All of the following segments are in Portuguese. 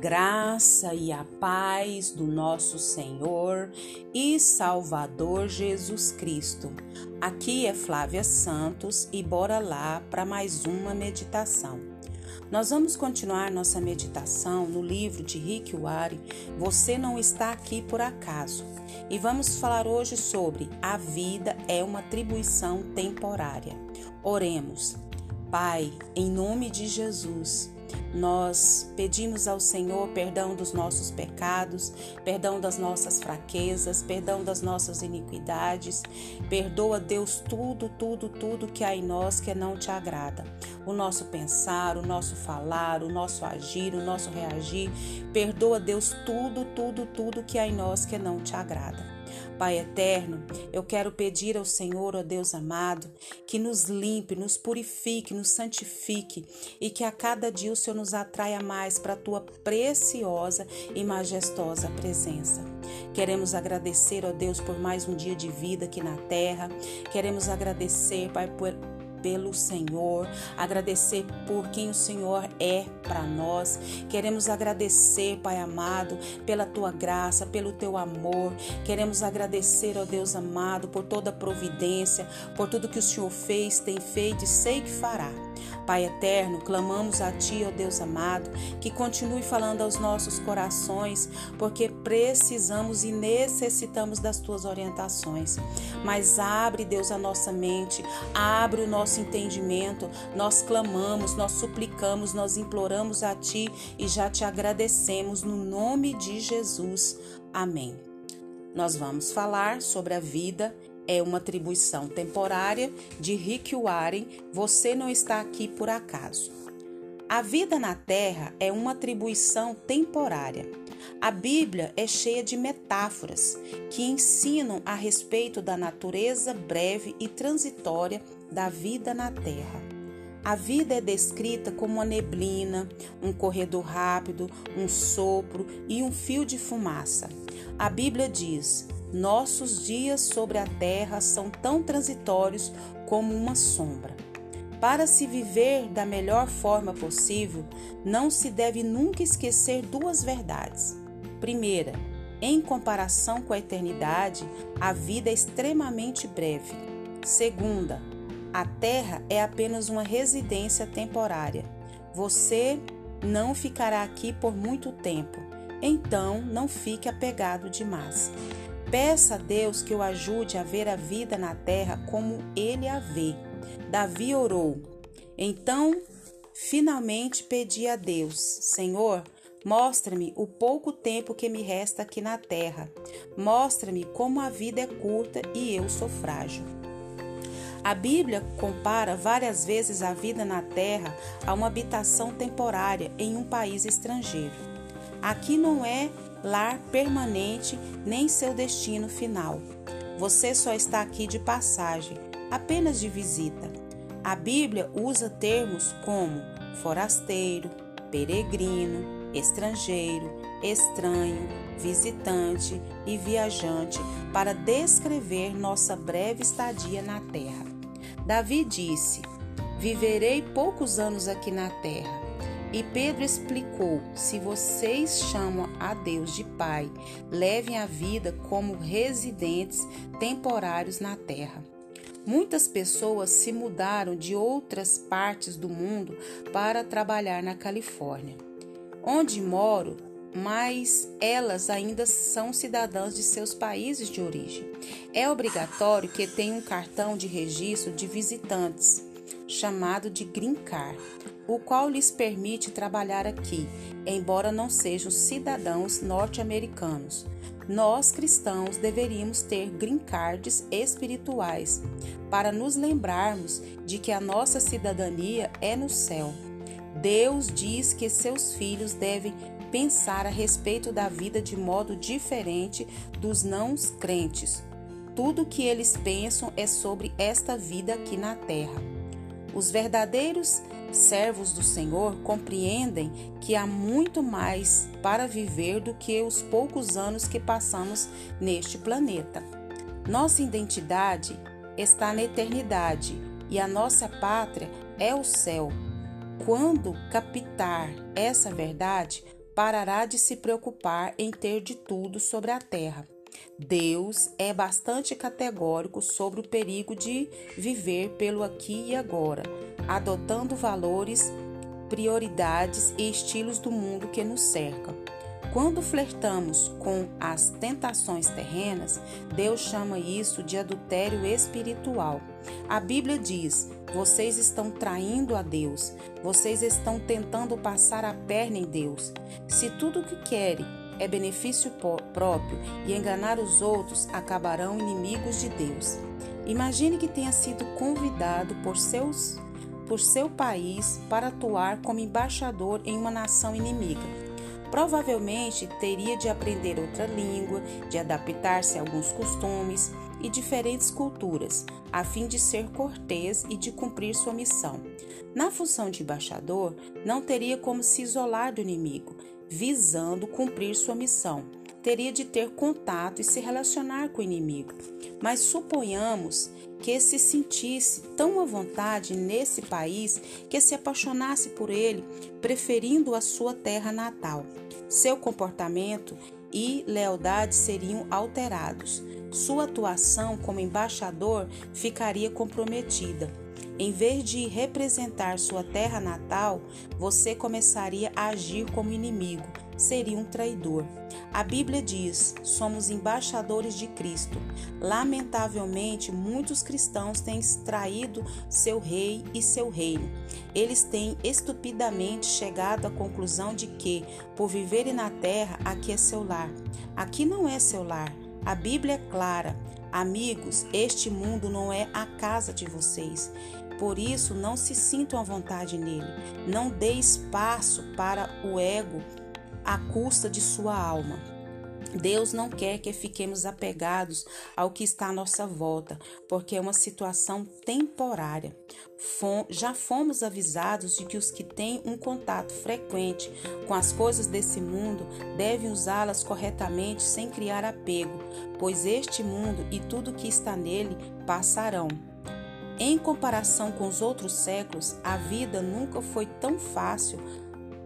graça e a paz do nosso Senhor e Salvador Jesus Cristo. Aqui é Flávia Santos e bora lá para mais uma meditação. Nós vamos continuar nossa meditação no livro de Rick Warren, Você Não Está Aqui Por Acaso. E vamos falar hoje sobre A Vida é uma Atribuição Temporária. Oremos. Pai, em nome de Jesus, nós pedimos ao Senhor perdão dos nossos pecados, perdão das nossas fraquezas, perdão das nossas iniquidades. Perdoa, Deus, tudo, tudo, tudo que há em nós que não te agrada. O nosso pensar, o nosso falar, o nosso agir, o nosso reagir. Perdoa, Deus, tudo, tudo, tudo que há em nós que não te agrada. Pai eterno, eu quero pedir ao Senhor, ó Deus amado, que nos limpe, nos purifique, nos santifique e que a cada dia o Senhor nos atraia mais para a tua preciosa e majestosa presença. Queremos agradecer, ó Deus, por mais um dia de vida aqui na terra. Queremos agradecer, Pai, por pelo Senhor, agradecer por quem o Senhor é para nós. Queremos agradecer, Pai amado, pela tua graça, pelo teu amor. Queremos agradecer, ó Deus amado, por toda a providência, por tudo que o Senhor fez, tem feito e sei que fará. Pai eterno, clamamos a Ti, ó Deus amado, que continue falando aos nossos corações, porque precisamos e necessitamos das Tuas orientações. Mas abre, Deus, a nossa mente, abre o nosso entendimento. Nós clamamos, nós suplicamos, nós imploramos a Ti e já te agradecemos no nome de Jesus. Amém. Nós vamos falar sobre a vida é uma atribuição temporária de Rick Warren, você não está aqui por acaso. A vida na Terra é uma atribuição temporária. A Bíblia é cheia de metáforas que ensinam a respeito da natureza breve e transitória da vida na Terra. A vida é descrita como uma neblina, um corredor rápido, um sopro e um fio de fumaça. A Bíblia diz: nossos dias sobre a terra são tão transitórios como uma sombra. Para se viver da melhor forma possível, não se deve nunca esquecer duas verdades. Primeira, em comparação com a eternidade, a vida é extremamente breve. Segunda, a terra é apenas uma residência temporária. Você não ficará aqui por muito tempo, então não fique apegado demais. Peça a Deus que o ajude a ver a vida na terra como ele a vê. Davi orou. Então, finalmente pedi a Deus: Senhor, mostra-me o pouco tempo que me resta aqui na terra. Mostra-me como a vida é curta e eu sou frágil. A Bíblia compara várias vezes a vida na terra a uma habitação temporária em um país estrangeiro. Aqui não é lar permanente nem seu destino final. Você só está aqui de passagem, apenas de visita. A Bíblia usa termos como forasteiro, peregrino, estrangeiro, estranho, visitante e viajante para descrever nossa breve estadia na terra. Davi disse: Viverei poucos anos aqui na terra e Pedro explicou: se vocês chamam a Deus de Pai, levem a vida como residentes temporários na terra. Muitas pessoas se mudaram de outras partes do mundo para trabalhar na Califórnia, onde moro, mas elas ainda são cidadãs de seus países de origem. É obrigatório que tenham um cartão de registro de visitantes, chamado de Green Card o qual lhes permite trabalhar aqui, embora não sejam cidadãos norte-americanos. Nós cristãos deveríamos ter green cards espirituais para nos lembrarmos de que a nossa cidadania é no céu. Deus diz que seus filhos devem pensar a respeito da vida de modo diferente dos não crentes. Tudo o que eles pensam é sobre esta vida aqui na terra. Os verdadeiros servos do Senhor compreendem que há muito mais para viver do que os poucos anos que passamos neste planeta. Nossa identidade está na eternidade e a nossa pátria é o céu. Quando captar essa verdade, parará de se preocupar em ter de tudo sobre a terra. Deus é bastante categórico sobre o perigo de viver pelo aqui e agora, adotando valores, prioridades e estilos do mundo que nos cerca. Quando flertamos com as tentações terrenas, Deus chama isso de adultério espiritual. A Bíblia diz: vocês estão traindo a Deus, vocês estão tentando passar a perna em Deus. Se tudo o que querem é benefício próprio e enganar os outros, acabarão inimigos de Deus. Imagine que tenha sido convidado por seus por seu país para atuar como embaixador em uma nação inimiga. Provavelmente teria de aprender outra língua, de adaptar-se a alguns costumes e diferentes culturas, a fim de ser cortês e de cumprir sua missão. Na função de embaixador, não teria como se isolar do inimigo, visando cumprir sua missão. Teria de ter contato e se relacionar com o inimigo. Mas suponhamos que se sentisse tão à vontade nesse país que se apaixonasse por ele, preferindo a sua terra natal. Seu comportamento e lealdade seriam alterados. Sua atuação como embaixador ficaria comprometida. Em vez de representar sua terra natal, você começaria a agir como inimigo, seria um traidor. A Bíblia diz: somos embaixadores de Cristo. Lamentavelmente, muitos cristãos têm extraído seu rei e seu reino. Eles têm estupidamente chegado à conclusão de que, por viverem na terra, aqui é seu lar. Aqui não é seu lar. A Bíblia é clara. Amigos, este mundo não é a casa de vocês. Por isso, não se sintam à vontade nele. Não dê espaço para o ego à custa de sua alma. Deus não quer que fiquemos apegados ao que está à nossa volta, porque é uma situação temporária. Já fomos avisados de que os que têm um contato frequente com as coisas desse mundo devem usá-las corretamente sem criar apego, pois este mundo e tudo que está nele passarão. Em comparação com os outros séculos, a vida nunca foi tão fácil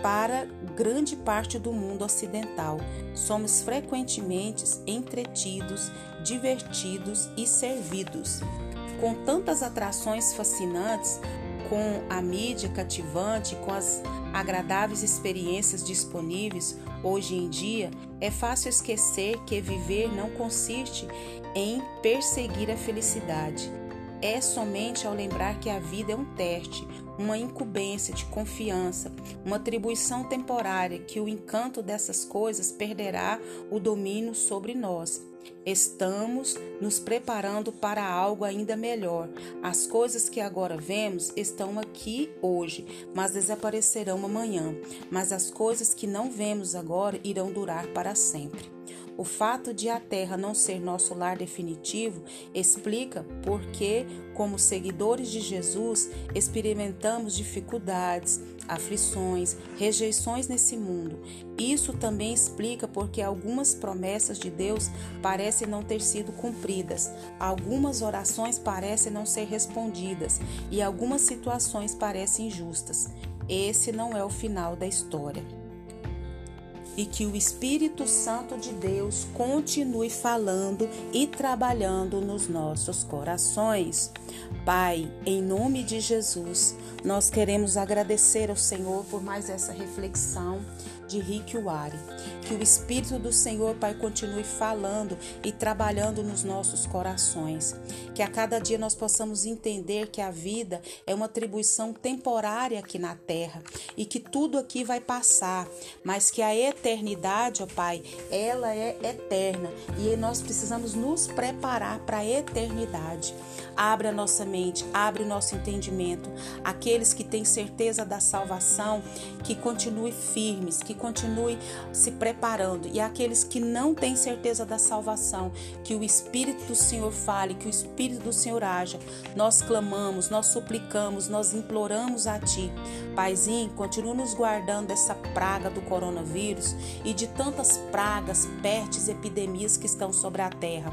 para grande parte do mundo ocidental. Somos frequentemente entretidos, divertidos e servidos. Com tantas atrações fascinantes, com a mídia cativante, com as agradáveis experiências disponíveis hoje em dia, é fácil esquecer que viver não consiste em perseguir a felicidade. É somente ao lembrar que a vida é um teste, uma incumbência de confiança, uma atribuição temporária que o encanto dessas coisas perderá o domínio sobre nós. Estamos nos preparando para algo ainda melhor. As coisas que agora vemos estão aqui hoje, mas desaparecerão amanhã. Mas as coisas que não vemos agora irão durar para sempre. O fato de a Terra não ser nosso lar definitivo explica por que, como seguidores de Jesus, experimentamos dificuldades, aflições, rejeições nesse mundo. Isso também explica porque algumas promessas de Deus parecem não ter sido cumpridas, algumas orações parecem não ser respondidas e algumas situações parecem injustas. Esse não é o final da história e que o Espírito Santo de Deus continue falando e trabalhando nos nossos corações. Pai, em nome de Jesus, nós queremos agradecer ao Senhor por mais essa reflexão de Rick Wari. Que o Espírito do Senhor, Pai, continue falando e trabalhando nos nossos corações. Que a cada dia nós possamos entender que a vida é uma atribuição temporária aqui na terra e que tudo aqui vai passar, mas que a eternidade, ó Pai, ela é eterna e nós precisamos nos preparar para a eternidade. Abre a nossa mente, abre o nosso entendimento. Aqueles que têm certeza da salvação, que continue firmes, que continue se preparando. E aqueles que não têm certeza da salvação, que o Espírito do Senhor fale, que o Espírito do Senhor haja. Nós clamamos, nós suplicamos, nós imploramos a Ti. Paizinho, continua nos guardando dessa praga do coronavírus e de tantas pragas, pestes, epidemias que estão sobre a terra.